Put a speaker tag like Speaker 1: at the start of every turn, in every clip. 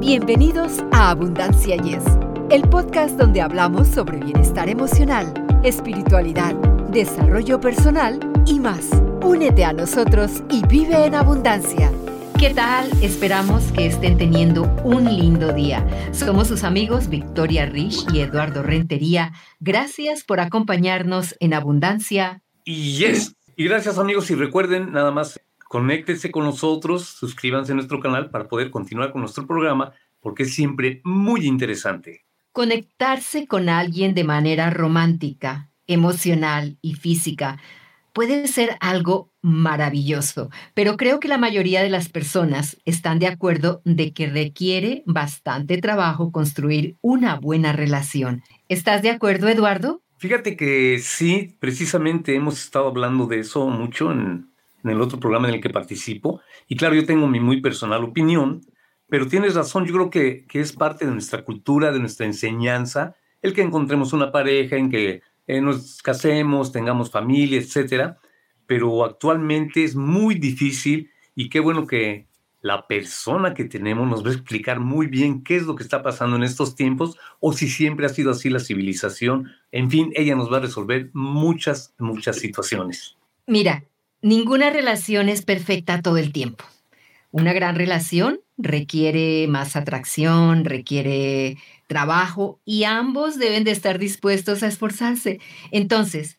Speaker 1: Bienvenidos a Abundancia Yes, el podcast donde hablamos sobre bienestar emocional, espiritualidad, desarrollo personal y más. Únete a nosotros y vive en abundancia. ¿Qué tal? Esperamos que estén teniendo un lindo día. Somos sus amigos Victoria Rich y Eduardo Rentería. Gracias por acompañarnos en Abundancia.
Speaker 2: Y yes. Y gracias amigos y recuerden nada más conéctense con nosotros, suscríbanse a nuestro canal para poder continuar con nuestro programa porque es siempre muy interesante.
Speaker 1: Conectarse con alguien de manera romántica, emocional y física puede ser algo maravilloso, pero creo que la mayoría de las personas están de acuerdo de que requiere bastante trabajo construir una buena relación. ¿Estás de acuerdo, Eduardo?
Speaker 2: Fíjate que sí, precisamente hemos estado hablando de eso mucho en, en el otro programa en el que participo. Y claro, yo tengo mi muy personal opinión, pero tienes razón, yo creo que, que es parte de nuestra cultura, de nuestra enseñanza, el que encontremos una pareja, en que eh, nos casemos, tengamos familia, etcétera. Pero actualmente es muy difícil y qué bueno que la persona que tenemos nos va a explicar muy bien qué es lo que está pasando en estos tiempos o si siempre ha sido así la civilización. En fin, ella nos va a resolver muchas, muchas situaciones.
Speaker 1: Mira, ninguna relación es perfecta todo el tiempo. Una gran relación requiere más atracción, requiere trabajo y ambos deben de estar dispuestos a esforzarse. Entonces,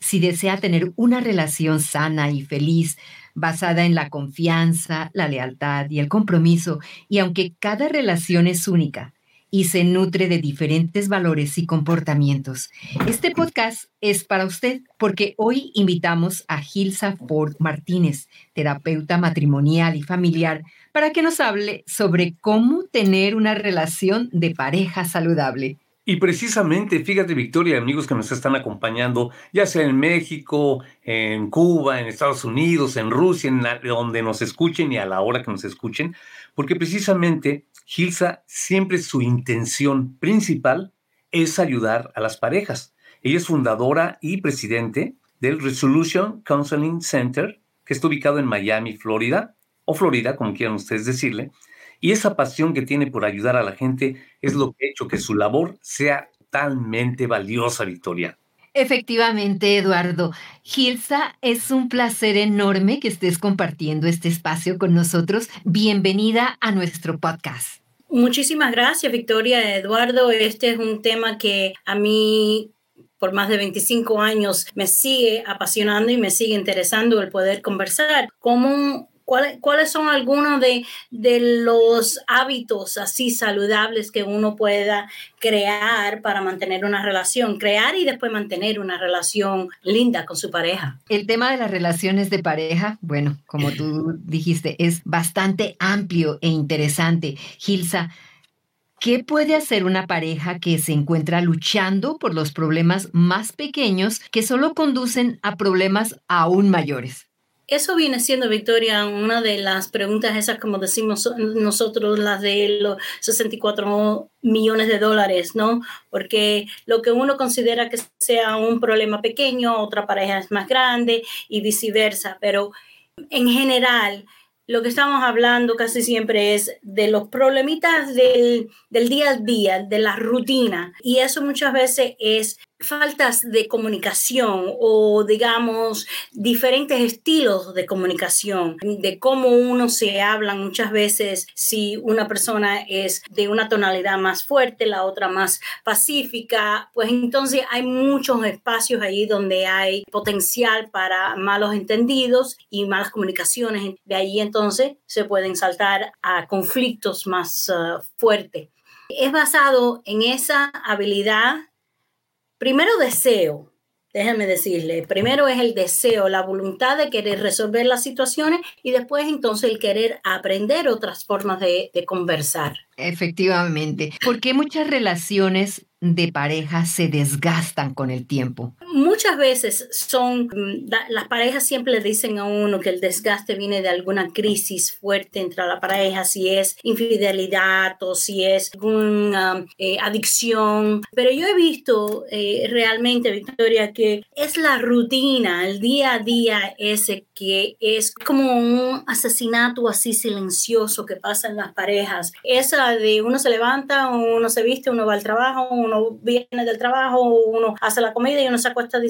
Speaker 1: si desea tener una relación sana y feliz, basada en la confianza, la lealtad y el compromiso, y aunque cada relación es única, y se nutre de diferentes valores y comportamientos. Este podcast es para usted porque hoy invitamos a Gilsa Ford Martínez, terapeuta matrimonial y familiar, para que nos hable sobre cómo tener una relación de pareja saludable.
Speaker 2: Y precisamente, fíjate Victoria, amigos que nos están acompañando, ya sea en México, en Cuba, en Estados Unidos, en Rusia, en donde nos escuchen y a la hora que nos escuchen, porque precisamente Gilsa siempre su intención principal es ayudar a las parejas. Ella es fundadora y presidente del Resolution Counseling Center, que está ubicado en Miami, Florida, o Florida, como quieran ustedes decirle. Y esa pasión que tiene por ayudar a la gente es lo que ha hecho que su labor sea totalmente valiosa, Victoria.
Speaker 1: Efectivamente, Eduardo. Gilsa, es un placer enorme que estés compartiendo este espacio con nosotros. Bienvenida a nuestro podcast.
Speaker 3: Muchísimas gracias, Victoria, Eduardo. Este es un tema que a mí por más de 25 años me sigue apasionando y me sigue interesando el poder conversar. ¿Cómo ¿Cuáles, son algunos de, los hábitos así saludables que uno pueda crear para mantener una relación? Crear y después mantener una relación linda con su pareja.
Speaker 1: El tema de las relaciones de pareja, bueno, como tú dijiste, es bastante amplio e interesante. Gilsa, ¿Qué puede hacer una pareja que se encuentra luchando por los problemas más pequeños que solo conducen a problemas aún mayores?
Speaker 3: Eso viene siendo, Victoria, una de las preguntas esas, como decimos nosotros, las de los 64 millones de dólares, ¿no? Porque lo que uno considera que sea un problema pequeño, otra pareja es más grande y viceversa, pero en general, lo que estamos hablando casi siempre es de los problemitas del, del, día a día, de la rutina. Y eso muchas veces es faltas de comunicación o digamos diferentes estilos de comunicación, de cómo uno se habla muchas veces si una persona es de una tonalidad más fuerte, la otra más pacífica, pues entonces hay muchos espacios ahí donde hay potencial para malos entendidos y malas comunicaciones. De ahí entonces se pueden saltar a conflictos más uh, fuertes. Es basado en esa habilidad primero deseo, déjenme decirle, primero es el deseo, la voluntad de querer resolver las situaciones y después entonces el querer aprender otras formas de, conversar.
Speaker 1: Efectivamente, porque muchas relaciones de pareja se desgastan con el tiempo?
Speaker 3: Muchas veces son, mm, las parejas siempre le dicen a uno que el desgaste viene de alguna crisis fuerte entre la pareja, si es infidelidad o si es alguna eh, adicción. Pero yo he visto eh, realmente, Victoria, que es la rutina, el día a día ese que es como un asesinato así silencioso que pasa en las parejas. Esa de uno se levanta, uno se viste, uno va al trabajo, uno viene del trabajo, uno hace la comida y uno se acuesta a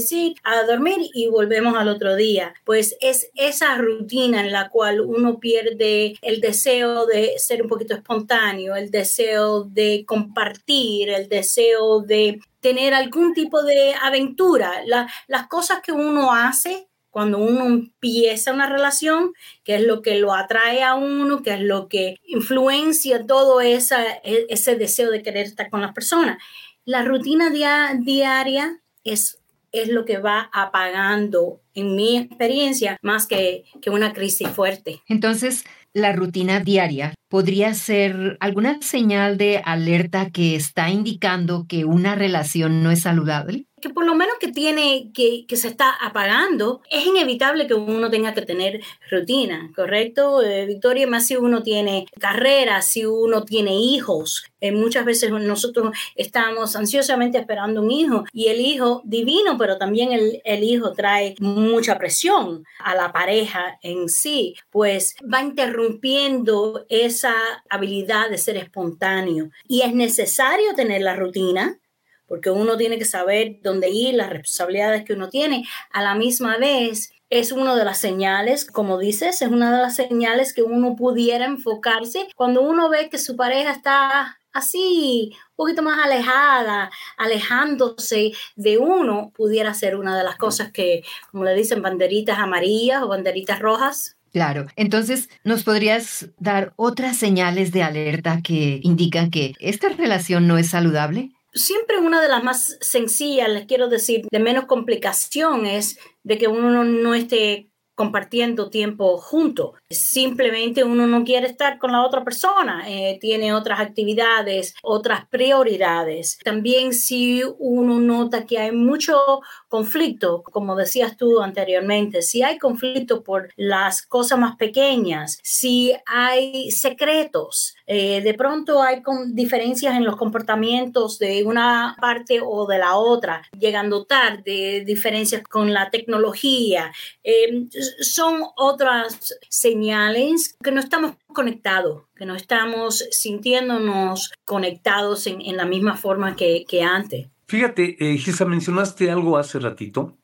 Speaker 3: a dormir y volvemos al otro día. Pues es esa rutina en la cual uno pierde el deseo de ser un poquito espontáneo, el deseo de compartir, el deseo de tener algún tipo de aventura. las cosas que uno hace cuando uno empieza una relación, que es lo que lo atrae a uno, que es lo que influencia todo esa, e, ese deseo de querer estar con las personas. La rutina diaria es, es lo que va apagando, en mi experiencia, más que, que una crisis fuerte.
Speaker 1: Entonces, la rutina diaria podría ser alguna señal de alerta que está indicando que una relación no es saludable?
Speaker 3: Que por lo menos que tiene, que, que, se está apagando, es inevitable que uno tenga que tener rutina, ¿correcto? Eh, Victoria, más si uno tiene carrera, si uno tiene hijos. Eh, muchas veces nosotros estamos ansiosamente esperando un hijo y el hijo divino, pero también el, el hijo trae mucha presión a la pareja en sí, pues va interrumpiendo esa habilidad de ser espontáneo. Y es necesario tener la rutina, porque uno tiene que saber dónde ir, las responsabilidades que uno tiene. A la misma vez, es una de las señales, como dices, es una de las señales que uno pudiera enfocarse cuando uno ve que su pareja está así, un poquito más alejada, alejándose de uno, pudiera ser una de las cosas que, como le dicen, banderitas amarillas o banderitas rojas.
Speaker 1: Claro, entonces nos podrías dar otras señales de alerta que indican que esta relación no es saludable
Speaker 3: siempre una de las más sencillas, les quiero decir, de menos complicación es de que uno no esté compartiendo tiempo junto. Simplemente uno no quiere estar con la otra persona, eh, tiene otras actividades, otras prioridades. También si uno nota que hay mucho conflicto, como decías tú anteriormente, si hay conflicto por las cosas más pequeñas, si hay secretos, eh, de pronto hay diferencias en los comportamientos de una parte o de la otra, llegando tarde, diferencias con la tecnología. Eh, son otras señales que no estamos conectados, que no estamos sintiéndonos conectados en, la misma forma que, antes.
Speaker 2: Fíjate, eh, Gisa, mencionaste algo hace ratito,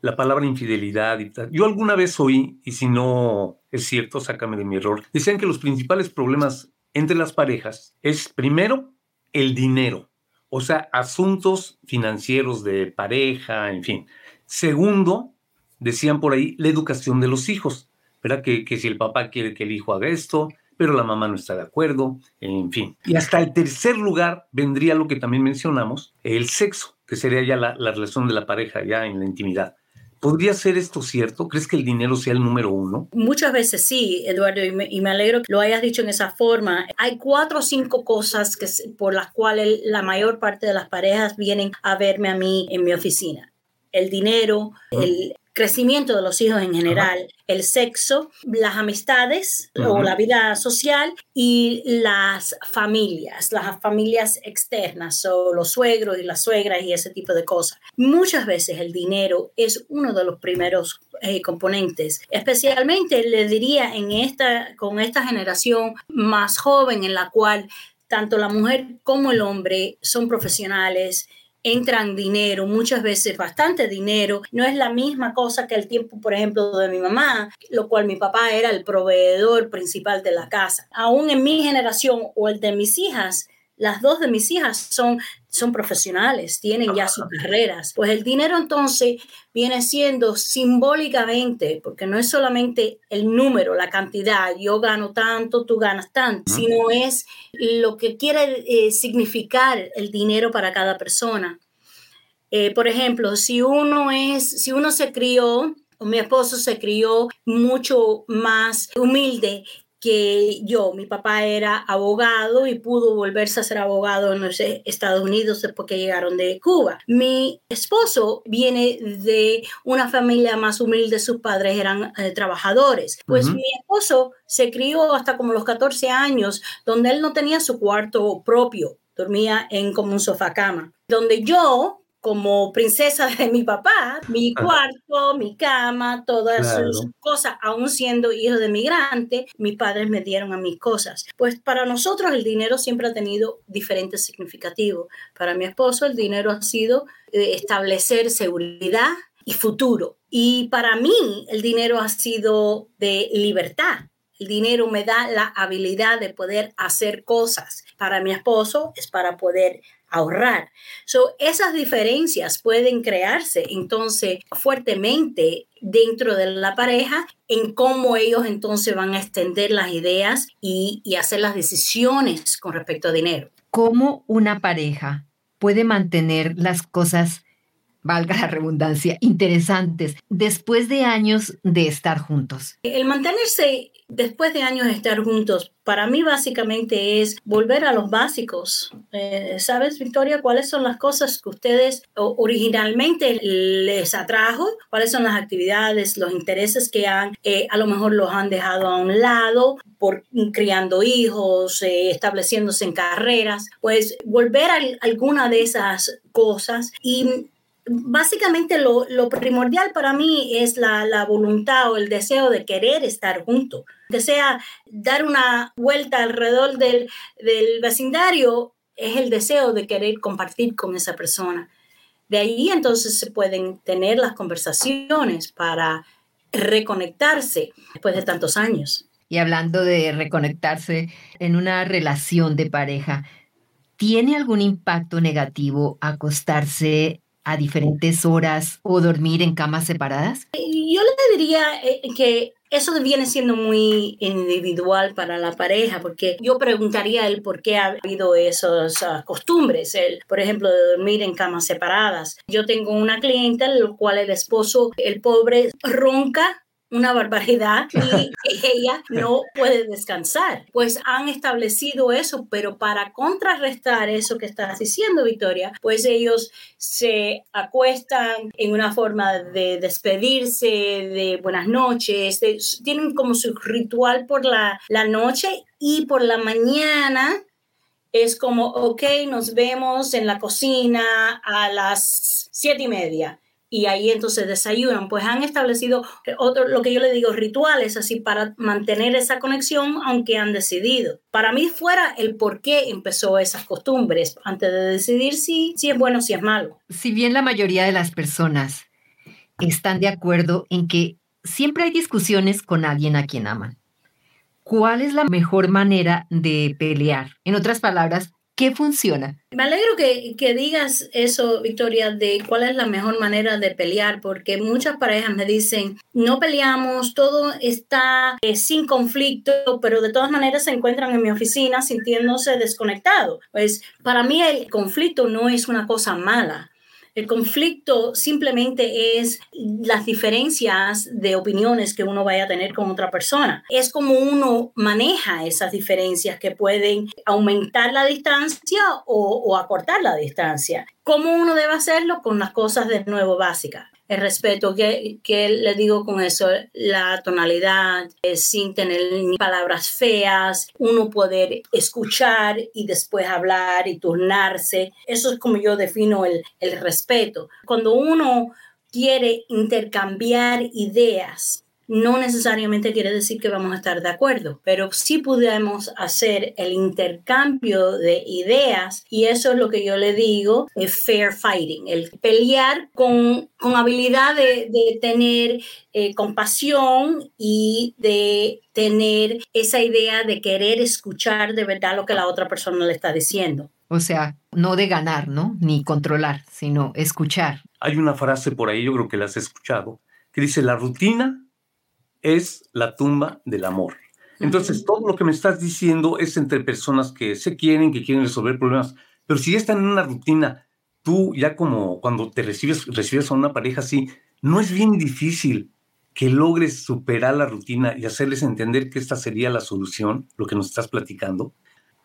Speaker 2: la palabra infidelidad y tal. Yo alguna vez oí, y si no es cierto, sácame de mi error, decían que los principales problemas entre las parejas es primero el dinero, o sea, asuntos financieros de pareja, en fin. Segundo, decían por ahí, la educación de los hijos, ¿verdad? Que, que si el papá quiere que el hijo haga esto, pero la mamá no está de acuerdo, en fin. Y hasta el tercer lugar vendría lo que también mencionamos, el sexo, que sería ya la, la relación de la pareja, ya en la intimidad. ¿Podría ser esto cierto? ¿Crees que el dinero sea el número uno?
Speaker 3: Muchas veces sí, Eduardo, y me, y me, alegro que lo hayas dicho en esa forma. Hay cuatro o cinco cosas que, por las cuales la mayor parte de las parejas vienen a verme a mí en mi oficina. El dinero, el, crecimiento de los hijos en general, el sexo, las amistades o la vida social y las familias, las familias externas o los suegros y las suegras y ese tipo de cosas. Muchas veces el dinero es uno de los primeros eh, componentes, especialmente le diría en esta, con esta generación más joven en la cual tanto la mujer como el hombre son profesionales, entran dinero, muchas veces bastante dinero. No es la misma cosa que el tiempo, por ejemplo, de mi mamá, lo cual mi papá era el proveedor principal de la casa. Aún en mi generación o el de mis hijas, las dos de mis hijas son, son profesionales, tienen ya sus carreras. Pues el dinero entonces viene siendo simbólicamente, porque no es solamente el número, la cantidad, yo gano tanto, tú ganas tanto, sino es lo que quiere eh, significar el dinero para cada persona. Eh, por ejemplo, si uno es, si uno se crió, o mi esposo se crió mucho más humilde que yo. Mi papá era abogado y pudo volverse a ser abogado en los Estados Unidos después que llegaron de Cuba. Mi esposo viene de una familia más humilde, sus padres eran eh, trabajadores. Pues mi esposo se crió hasta como los 14 años, donde él no tenía su cuarto propio, dormía en como un sofá cama. Donde yo como princesa de mi papá, mi cuarto, mi cama, todas sus cosas, aún siendo hijo de migrante, mis padres me dieron a mis cosas. Pues para nosotros el dinero siempre ha tenido diferentes significativos. Para mi esposo el dinero ha sido eh, establecer seguridad y futuro. Y para mí el dinero ha sido de libertad. El dinero me da la habilidad de poder hacer cosas. Para mi esposo es para poder ahorrar. So, esas diferencias pueden crearse entonces fuertemente dentro de la pareja en cómo ellos entonces van a extender las ideas y, y hacer las decisiones con respecto a dinero.
Speaker 1: ¿Cómo una pareja puede mantener las cosas, valga la redundancia, interesantes después de años de estar juntos?
Speaker 3: El mantenerse después de años de estar juntos, para mí básicamente es volver a los básicos. Eh, ¿Sabes, Victoria, cuáles son las cosas que ustedes originalmente les atrajo? ¿Cuáles son las actividades, los intereses que han, eh, a lo mejor los han dejado a un lado por criando hijos, eh, estableciéndose en carreras? Pues volver a alguna de esas cosas y básicamente lo, primordial para mí es la, voluntad o el deseo de querer estar juntos. Desea dar una vuelta alrededor del, vecindario, es el deseo de querer compartir con esa persona. De ahí entonces se pueden tener las conversaciones para reconectarse después de tantos años.
Speaker 1: Y hablando de reconectarse en una relación de pareja, ¿tiene algún impacto negativo acostarse a diferentes horas o dormir en camas separadas?
Speaker 3: Yo le diría eh, que eso viene siendo muy individual para la pareja, porque yo preguntaría el por qué ha habido esas ah, costumbres, el, por ejemplo, de dormir en camas separadas. Yo tengo una clienta, el cual el esposo, el pobre, ronca una barbaridad y ella no puede descansar. Pues han establecido eso, pero para contrarrestar eso que estás diciendo, Victoria, pues ellos se acuestan en una forma de despedirse, de buenas noches, tienen como su ritual por la, la noche y por la mañana es como, ok, nos vemos en la cocina a las siete y media y ahí entonces desayunan, pues han establecido otro, lo que yo le digo, rituales así para mantener esa conexión, aunque han decidido. Para mí fuera el por qué empezó esas costumbres antes de decidir si, si es bueno o si es malo.
Speaker 1: Si bien la mayoría de las personas están de acuerdo en que siempre hay discusiones con alguien a quien aman, ¿cuál es la mejor manera de pelear? En otras palabras, ¿Qué funciona?
Speaker 3: Me alegro que, que, digas eso, Victoria, de cuál es la mejor manera de pelear, porque muchas parejas me dicen, no peleamos, todo está eh, sin conflicto, pero de todas maneras se encuentran en mi oficina sintiéndose desconectados. Pues para mí el conflicto no es una cosa mala. El conflicto simplemente es las diferencias de opiniones que uno vaya a tener con otra persona. Es como uno maneja esas diferencias que pueden aumentar la distancia o, acortar la distancia. ¿Cómo uno debe hacerlo? Con las cosas de nuevo básicas el respeto, que le digo con eso, la tonalidad, eh, sin tener palabras feas, uno poder escuchar y después hablar y turnarse. Eso es como yo defino el, el respeto. Cuando uno quiere intercambiar ideas, no necesariamente quiere decir que vamos a estar de acuerdo, pero sí podemos hacer el intercambio de ideas y eso es lo que yo le digo, el fair fighting, el pelear con, con habilidad de, tener eh, compasión y de tener esa idea de querer escuchar de verdad lo que la otra persona le está diciendo.
Speaker 1: O sea, no de ganar, ¿no? Ni controlar, sino escuchar.
Speaker 2: Hay una frase por ahí, yo creo que la has escuchado, que dice, la rutina es la tumba del amor. Entonces, todo lo que me estás diciendo es entre personas que se quieren, que quieren resolver problemas, pero si ya están en una rutina, tú ya como cuando te recibes, recibes a una pareja así, no es bien difícil que logres superar la rutina y hacerles entender que esta sería la solución, lo que nos estás platicando?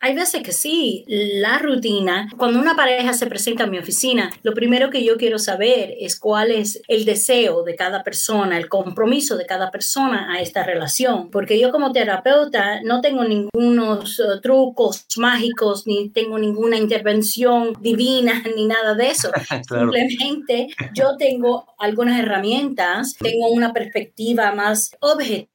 Speaker 3: Hay veces que sí, la rutina, cuando una pareja se presenta a mi oficina, lo primero que yo quiero saber es cuál es el deseo de cada persona, el compromiso de cada persona a esta relación, porque yo como terapeuta no tengo ningunos uh, trucos mágicos, ni tengo ninguna intervención divina, ni nada de eso. Simplemente yo tengo algunas herramientas, tengo una perspectiva más objetiva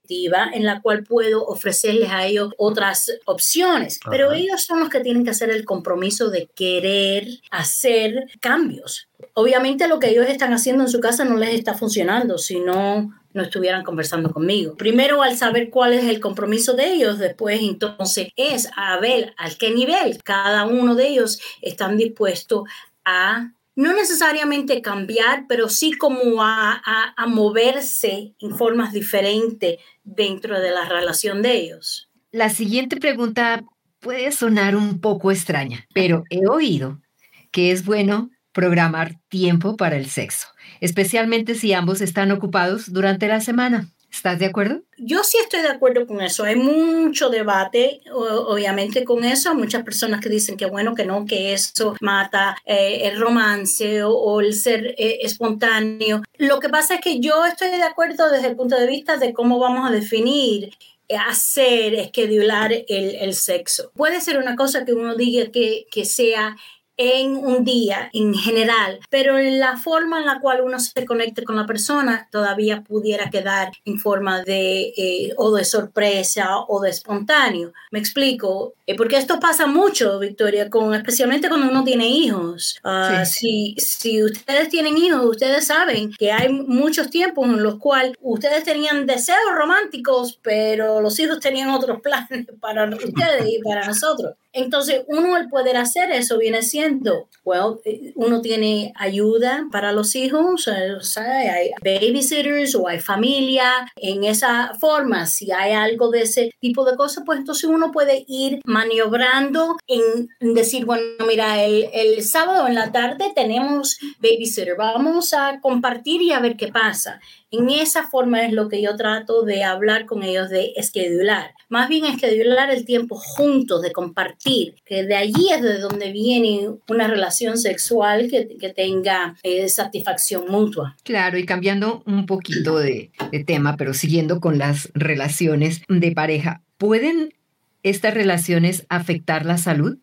Speaker 3: en la cual puedo ofrecerles a ellos otras opciones. Pero ellos son los que tienen que hacer el compromiso de querer hacer cambios. Obviamente lo que ellos están haciendo en su casa no les está funcionando, si no estuvieran conversando conmigo. Primero al saber cuál es el compromiso de ellos, después entonces es a ver a qué nivel cada uno de ellos están dispuestos a no necesariamente cambiar, pero sí como a, a, moverse en formas diferentes dentro de la relación de ellos.
Speaker 1: La siguiente pregunta puede sonar un poco extraña, pero he oído que es bueno programar tiempo para el sexo, especialmente si ambos están ocupados durante la semana. ¿Estás de acuerdo?
Speaker 3: Yo sí estoy de acuerdo con eso. Hay mucho debate, obviamente, con eso. Muchas personas que dicen que bueno, que no, que eso mata eh, el romance o, el ser eh, espontáneo. Lo que pasa es que yo estoy de acuerdo desde el punto de vista de cómo vamos a definir hacer, esquedular el, el, sexo. Puede ser una cosa que uno diga que, que sea en un día en general, pero la forma en la cual uno se conecte con la persona todavía pudiera quedar en forma de eh, o de sorpresa o de espontáneo. Me explico, eh, porque esto pasa mucho, Victoria, con, especialmente cuando uno tiene hijos. Ah, si, si ustedes tienen hijos, ustedes saben que hay muchos tiempos en los cuales ustedes tenían deseos románticos, pero los hijos tenían otros planes para ustedes y para nosotros. Entonces, uno al poder hacer eso viene siendo, well, eh, uno tiene ayuda para los hijos, o sea, hay babysitters o hay familia. En esa forma, si hay algo de ese tipo de cosas, pues entonces uno puede ir maniobrando en decir, bueno, mira, el, el sábado en la tarde tenemos babysitter, vamos a compartir y a ver qué pasa. En esa forma es lo que yo trato de hablar con ellos, de esquedular. Más bien esquedular el tiempo juntos, de compartir, que de allí es de donde viene una relación sexual que, que tenga eh, satisfacción mutua.
Speaker 1: Claro, y cambiando un poquito de, de tema, pero siguiendo con las relaciones de pareja, ¿pueden estas relaciones afectar la salud?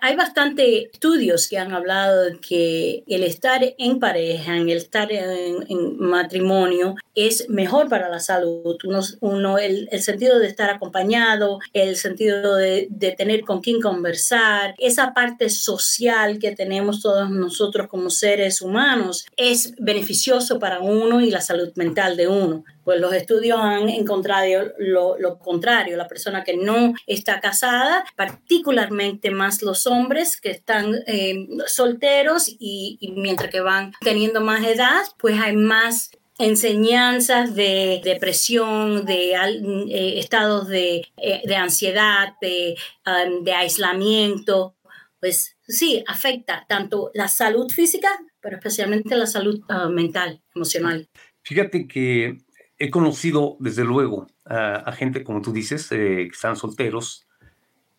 Speaker 3: Hay bastante estudios que han hablado de que el estar en pareja, el estar en, matrimonio, es mejor para la salud. Uno, uno el, el, sentido de estar acompañado, el sentido de, de, tener con quien conversar, esa parte social que tenemos todos nosotros como seres humanos, es beneficioso para uno y la salud mental de uno pues los estudios han encontrado lo, lo, contrario, la persona que no está casada, particularmente más los hombres que están eh, solteros y, mientras que van teniendo más edad, pues hay más enseñanzas de depresión, de eh, estados de, eh, ansiedad, de, um, de aislamiento, pues sí, afecta tanto la salud física, pero especialmente la salud uh, mental, emocional.
Speaker 2: Fíjate que he conocido, desde luego, a, gente, como tú dices, que están solteros.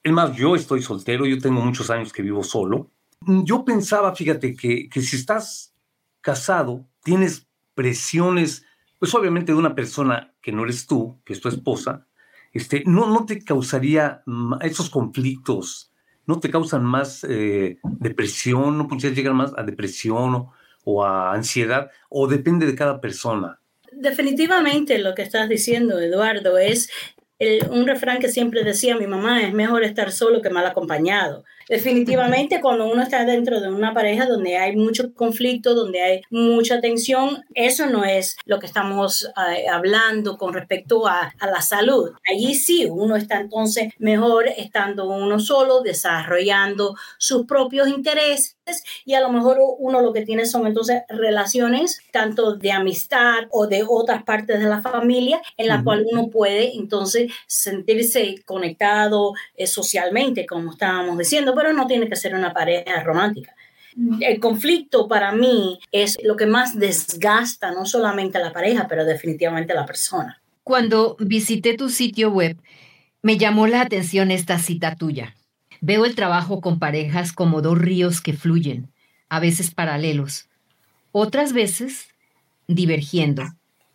Speaker 2: Es más, yo estoy soltero, yo tengo muchos años que vivo solo. Yo pensaba, fíjate, que, que si estás casado, tienes presiones, pues obviamente de una persona que no eres tú, que es tu esposa, este, no, no te causaría esos conflictos, no te causan más eh, depresión, no podrías llegar más a depresión o, o a ansiedad, o depende de cada persona
Speaker 3: definitivamente lo que estás diciendo, Eduardo, es un refrán que siempre decía mi mamá, es mejor estar solo que mal acompañado. Definitivamente cuando uno está dentro de una pareja donde hay mucho conflicto, donde hay mucha tensión, eso no es lo que estamos eh, hablando con respecto a, a, la salud. Allí sí, uno está entonces mejor estando uno solo, desarrollando sus propios intereses y a lo mejor uno lo que tiene son entonces relaciones tanto de amistad o de otras partes de la familia en la cual uno puede entonces sentirse conectado eh, socialmente, como estábamos diciendo pero no tiene que ser una pareja romántica. el conflicto para mí es lo que más desgasta no solamente a la pareja, pero definitivamente a la persona.
Speaker 1: Cuando visité tu sitio web, me llamó la atención esta cita tuya. Veo el trabajo con parejas como dos ríos que fluyen, a veces paralelos, otras veces divergiendo,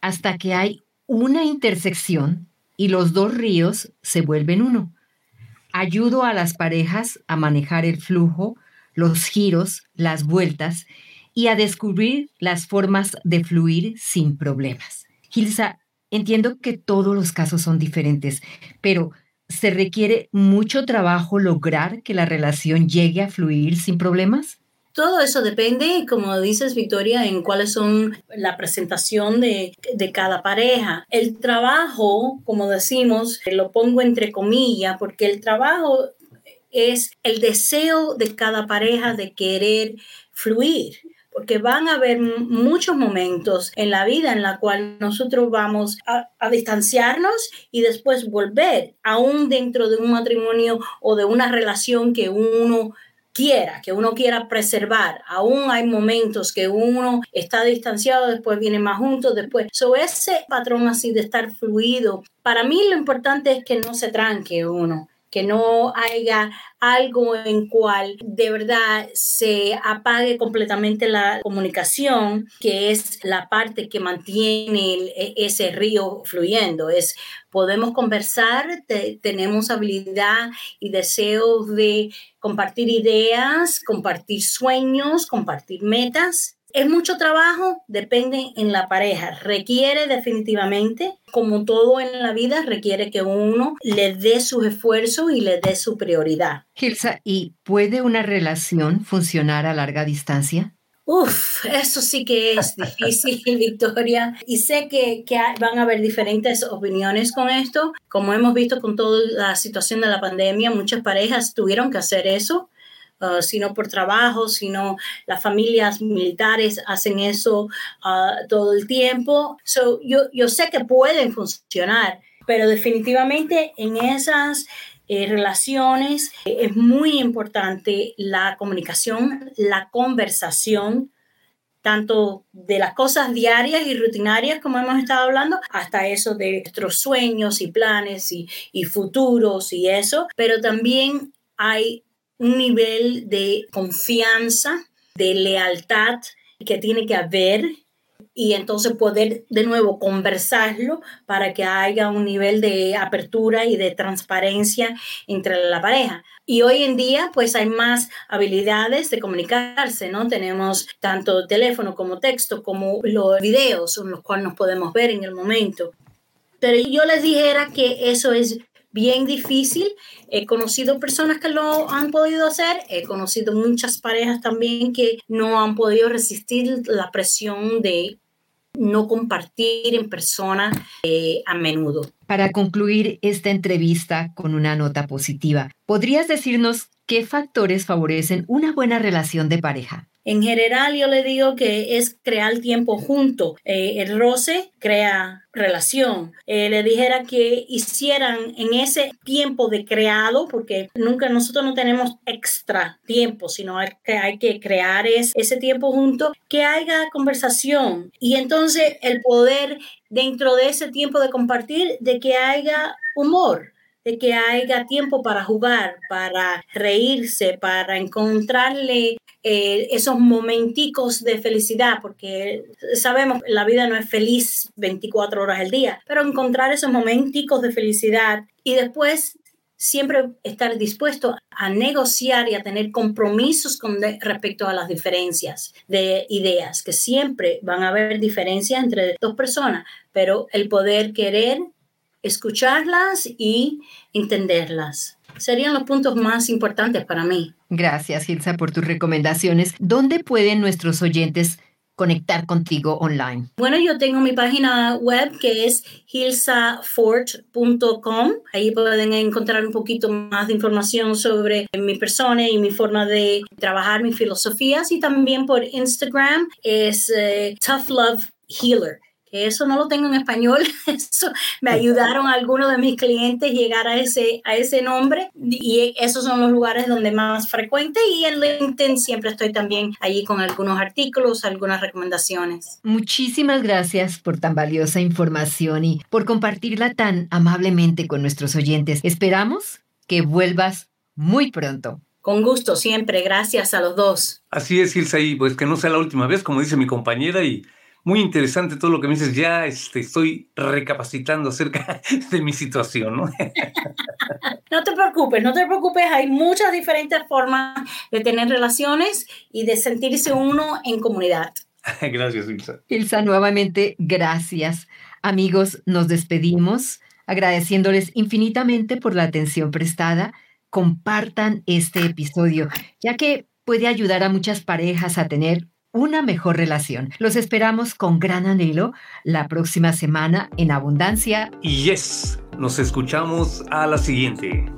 Speaker 1: hasta que hay una intersección y los dos ríos se vuelven uno. Ayudo a las parejas a manejar el flujo, los giros, las vueltas y a descubrir las formas de fluir sin problemas. Gilsa, entiendo que todos los casos son diferentes, pero ¿se requiere mucho trabajo lograr que la relación llegue a fluir sin problemas?
Speaker 3: Todo eso depende, como dices, Victoria, en cuáles son la presentación de, de, cada pareja. El trabajo, como decimos, lo pongo entre comillas, porque el trabajo es el deseo de cada pareja de querer fluir porque van a haber muchos momentos en la vida en la cual nosotros vamos a, a, distanciarnos y después volver, aún dentro de un matrimonio o de una relación que uno quiera, que uno quiera preservar. Aún hay momentos que uno está distanciado, después viene más juntos, después. So, ese patrón así de estar fluido, para mí lo importante es que no se tranque uno que no haya algo en cual de verdad se apague completamente la comunicación, que es la parte que mantiene e, ese río fluyendo. Es podemos conversar, tenemos habilidad y deseo de compartir ideas, compartir sueños, compartir metas es mucho trabajo, depende en la pareja. Requiere definitivamente, como todo en la vida, requiere que uno le dé sus esfuerzos y le dé su prioridad.
Speaker 1: Gilsa, ¿y puede una relación funcionar a larga distancia?
Speaker 3: Uf, eso sí que es difícil, Victoria. Y sé que, que, van a haber diferentes opiniones con esto. Como hemos visto con toda la situación de la pandemia, muchas parejas tuvieron que hacer eso. Uh, sino por trabajo, sino las familias militares hacen eso uh, todo el tiempo. So, yo, yo sé que pueden funcionar, pero definitivamente en esas eh, relaciones eh, es muy importante la comunicación, la conversación, tanto de las cosas diarias y rutinarias, como hemos estado hablando, hasta eso de nuestros sueños y planes y, y futuros y eso, pero también hay un nivel de confianza, de lealtad que tiene que haber y entonces poder de nuevo conversarlo para que haya un nivel de apertura y de transparencia entre la pareja. Y hoy en día pues hay más habilidades de comunicarse, ¿no? Tenemos tanto teléfono como texto como los videos en los cuales nos podemos ver en el momento. Pero yo les dijera que eso es bien difícil. He conocido personas que lo han podido hacer, he conocido muchas parejas también que no han podido resistir la presión de no compartir en persona eh, a menudo.
Speaker 1: Para concluir esta entrevista con una nota positiva, ¿podrías decirnos qué factores favorecen una buena relación de pareja?
Speaker 3: En general, yo le digo que es crear tiempo junto. Eh, el roce crea relación. Eh, le dijera que hicieran en ese tiempo de creado, porque nunca nosotros no tenemos extra tiempo, sino que hay que crear ese tiempo junto, que haya conversación. Y entonces el poder dentro de ese tiempo de compartir, de que haya humor de que haya tiempo para jugar, para reírse, para encontrarle eh, esos momenticos de felicidad, porque sabemos que la vida no es feliz 24 horas al día, pero encontrar esos momenticos de felicidad y después siempre estar dispuesto a negociar y a tener compromisos con respecto a las diferencias de ideas, que siempre van a haber diferencias entre dos personas, pero el poder querer escucharlas y entenderlas. Serían los puntos más importantes para mí.
Speaker 1: Gracias, Gilsa, por tus recomendaciones. ¿Dónde pueden nuestros oyentes conectar contigo online?
Speaker 3: Bueno, yo tengo mi página web que es hilsafort.com. Ahí pueden encontrar un poquito más de información sobre mi persona y mi forma de trabajar, mis filosofías. Y también por Instagram es eh, Tough Love Healer Eso no lo tengo en español. Eso me ayudaron algunos de mis clientes llegar a ese, a ese nombre y esos son los lugares donde más frecuente y en LinkedIn siempre estoy también allí con algunos artículos, algunas recomendaciones.
Speaker 1: Muchísimas gracias por tan valiosa información y por compartirla tan amablemente con nuestros oyentes. Esperamos que vuelvas muy pronto.
Speaker 3: Con gusto, siempre. Gracias a los dos.
Speaker 2: Así es, Ilsa, y pues que no sea la última vez, como dice mi compañera, y muy interesante todo lo que me dices. Ya este, estoy recapacitando acerca de mi situación, ¿no?
Speaker 3: no te preocupes, no te preocupes. Hay muchas diferentes formas de tener relaciones y de sentirse uno en comunidad.
Speaker 2: Gracias, Ilsa.
Speaker 1: Ilsa, nuevamente, gracias. Amigos, nos despedimos agradeciéndoles infinitamente por la atención prestada compartan este episodio, ya que puede ayudar a muchas parejas a tener una mejor relación. Los esperamos con gran anhelo la próxima semana en Abundancia.
Speaker 2: Y yes, nos escuchamos a la siguiente.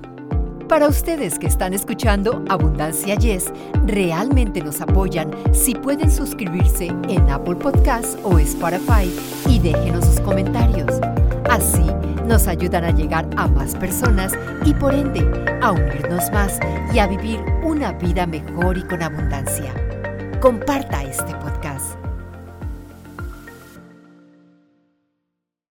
Speaker 1: Para ustedes que están escuchando Abundancia Yes, realmente nos apoyan si pueden suscribirse en Apple Podcasts o Spotify y déjenos sus comentarios. Así nos ayudan a llegar a más personas y por ende a unirnos más y a vivir una vida mejor y con abundancia. Comparta este podcast.